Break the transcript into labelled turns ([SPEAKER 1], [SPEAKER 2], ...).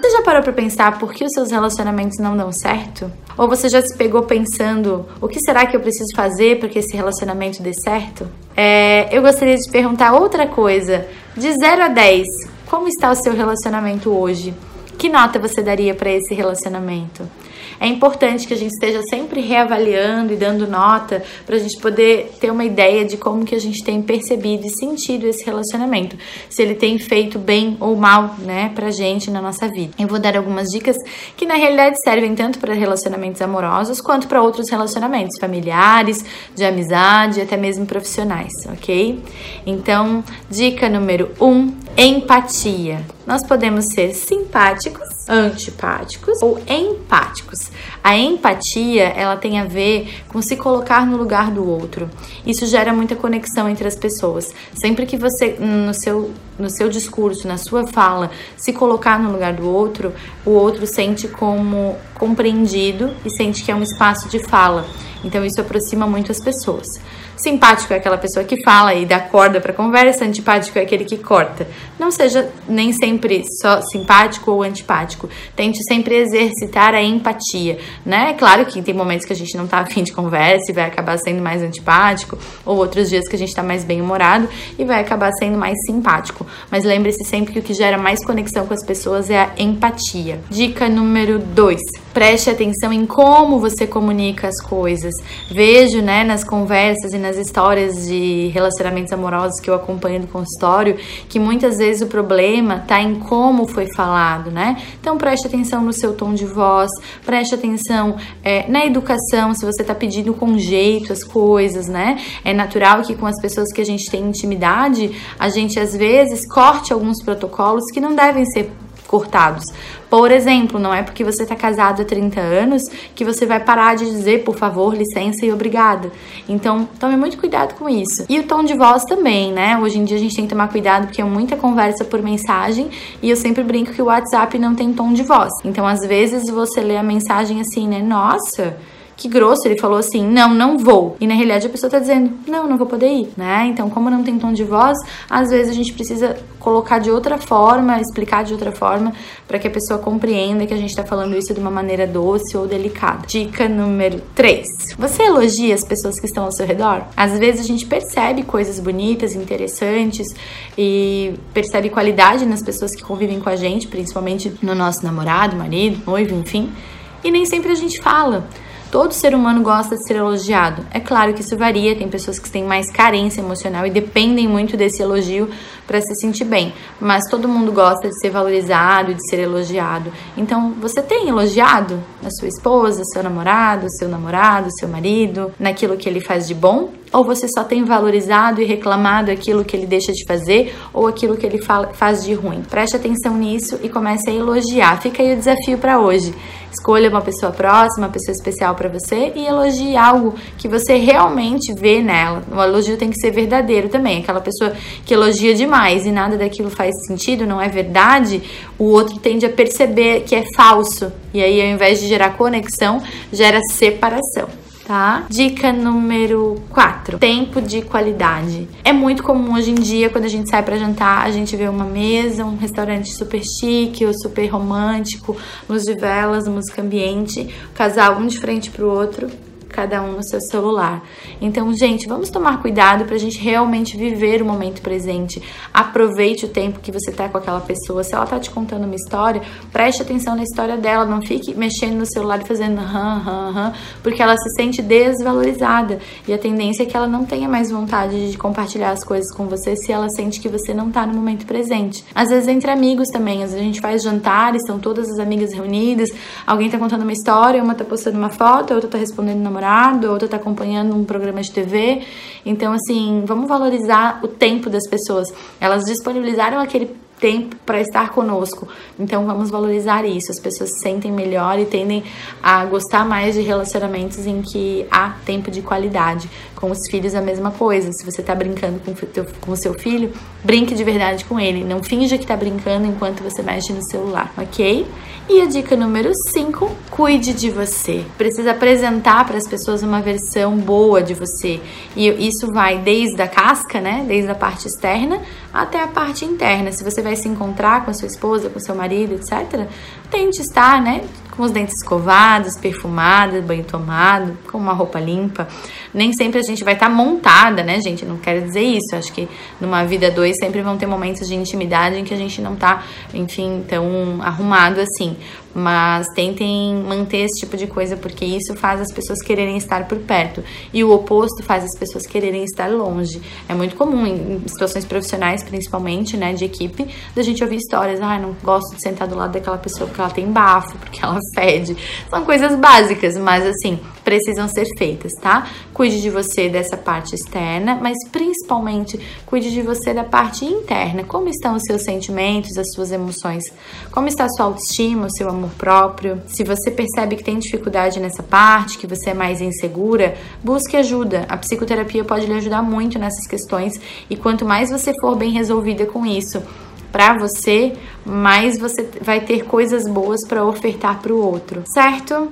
[SPEAKER 1] Você já parou para pensar por que os seus relacionamentos não dão certo? Ou você já se pegou pensando o que será que eu preciso fazer para que esse relacionamento dê certo? É, eu gostaria de te perguntar outra coisa. De 0 a 10, como está o seu relacionamento hoje? Que nota você daria para esse relacionamento? É importante que a gente esteja sempre reavaliando e dando nota para a gente poder ter uma ideia de como que a gente tem percebido e sentido esse relacionamento, se ele tem feito bem ou mal, né, pra gente na nossa vida. Eu vou dar algumas dicas que na realidade servem tanto para relacionamentos amorosos quanto para outros relacionamentos familiares, de amizade, até mesmo profissionais, ok? Então, dica número um, empatia. Nós podemos ser simpáticos, antipáticos ou empáticos. A empatia, ela tem a ver com se colocar no lugar do outro. Isso gera muita conexão entre as pessoas. Sempre que você no seu no seu discurso, na sua fala, se colocar no lugar do outro, o outro sente como compreendido e sente que é um espaço de fala. Então isso aproxima muito as pessoas. Simpático é aquela pessoa que fala e dá corda para conversa, antipático é aquele que corta. Não seja nem sempre só simpático ou antipático. Tente sempre exercitar a empatia, né? Claro que tem momentos que a gente não tá afim de conversa e vai acabar sendo mais antipático, ou outros dias que a gente tá mais bem-humorado e vai acabar sendo mais simpático. Mas lembre-se sempre que o que gera mais conexão com as pessoas é a empatia. Dica número 2. Preste atenção em como você comunica as coisas. Vejo, né, nas conversas e nas histórias de relacionamentos amorosos que eu acompanho no consultório, que muitas vezes o problema está em como foi falado, né? Então preste atenção no seu tom de voz, preste atenção é, na educação, se você está pedindo com jeito as coisas, né? É natural que com as pessoas que a gente tem intimidade, a gente às vezes corte alguns protocolos que não devem ser cortados. Por exemplo, não é porque você está casado há 30 anos que você vai parar de dizer por favor, licença e obrigada. Então, tome muito cuidado com isso. E o tom de voz também, né? Hoje em dia a gente tem que tomar cuidado porque é muita conversa por mensagem e eu sempre brinco que o WhatsApp não tem tom de voz. Então, às vezes você lê a mensagem assim, né? Nossa, que grosso, ele falou assim: não, não vou. E na realidade a pessoa tá dizendo: não, não vou poder ir, né? Então, como não tem tom de voz, às vezes a gente precisa colocar de outra forma, explicar de outra forma, para que a pessoa compreenda que a gente tá falando isso de uma maneira doce ou delicada. Dica número 3: você elogia as pessoas que estão ao seu redor? Às vezes a gente percebe coisas bonitas, interessantes e percebe qualidade nas pessoas que convivem com a gente, principalmente no nosso namorado, marido, noivo, enfim. E nem sempre a gente fala. Todo ser humano gosta de ser elogiado. É claro que isso varia, tem pessoas que têm mais carência emocional e dependem muito desse elogio para se sentir bem, mas todo mundo gosta de ser valorizado, de ser elogiado. Então, você tem elogiado a sua esposa, seu namorado, seu namorado, seu marido, naquilo que ele faz de bom? Ou você só tem valorizado e reclamado aquilo que ele deixa de fazer ou aquilo que ele faz de ruim? Preste atenção nisso e comece a elogiar. Fica aí o desafio para hoje. Escolha uma pessoa próxima, uma pessoa especial para você e elogie algo que você realmente vê nela. O elogio tem que ser verdadeiro também. Aquela pessoa que elogia demais e nada daquilo faz sentido, não é verdade, o outro tende a perceber que é falso. E aí, ao invés de gerar conexão, gera separação tá? Dica número 4: tempo de qualidade. É muito comum hoje em dia, quando a gente sai para jantar, a gente vê uma mesa, um restaurante super chique ou super romântico, luz de velas, música ambiente, o casal um de frente pro outro cada um no seu celular. Então, gente, vamos tomar cuidado para a gente realmente viver o momento presente. Aproveite o tempo que você tá com aquela pessoa. Se ela tá te contando uma história, preste atenção na história dela. Não fique mexendo no celular e fazendo hum, hum, hum, porque ela se sente desvalorizada. E a tendência é que ela não tenha mais vontade de compartilhar as coisas com você se ela sente que você não tá no momento presente. Às vezes, entre amigos também. Às vezes a gente faz jantares, estão todas as amigas reunidas, alguém tá contando uma história, uma tá postando uma foto, a outra tá respondendo namorado namorado, outra tá acompanhando um programa de TV. Então, assim, vamos valorizar o tempo das pessoas. Elas disponibilizaram aquele tempo para estar conosco. Então vamos valorizar isso. As pessoas se sentem melhor e tendem a gostar mais de relacionamentos em que há tempo de qualidade. Com os filhos a mesma coisa. Se você tá brincando com o com seu filho, brinque de verdade com ele. Não finja que tá brincando enquanto você mexe no celular, ok? E a dica número 5, cuide de você. Precisa apresentar para as pessoas uma versão boa de você. E isso vai desde a casca, né? Desde a parte externa até a parte interna. Se você vai se encontrar com a sua esposa, com seu marido, etc., tente estar, né? com os dentes escovados, perfumados, banho tomado, com uma roupa limpa. Nem sempre a gente vai estar tá montada, né, gente? Não quero dizer isso. Acho que numa vida dois sempre vão ter momentos de intimidade em que a gente não tá, enfim, tão arrumado assim mas tentem manter esse tipo de coisa porque isso faz as pessoas quererem estar por perto e o oposto faz as pessoas quererem estar longe. É muito comum em situações profissionais, principalmente, né, de equipe, da gente ouvir histórias, ah, não gosto de sentar do lado daquela pessoa porque ela tem bafo, porque ela fede. São coisas básicas, mas assim, precisam ser feitas, tá? Cuide de você dessa parte externa, mas principalmente cuide de você da parte interna. Como estão os seus sentimentos, as suas emoções? Como está a sua autoestima, o seu amor próprio? Se você percebe que tem dificuldade nessa parte, que você é mais insegura, busque ajuda. A psicoterapia pode lhe ajudar muito nessas questões e quanto mais você for bem resolvida com isso, para você, mais você vai ter coisas boas para ofertar para o outro, certo?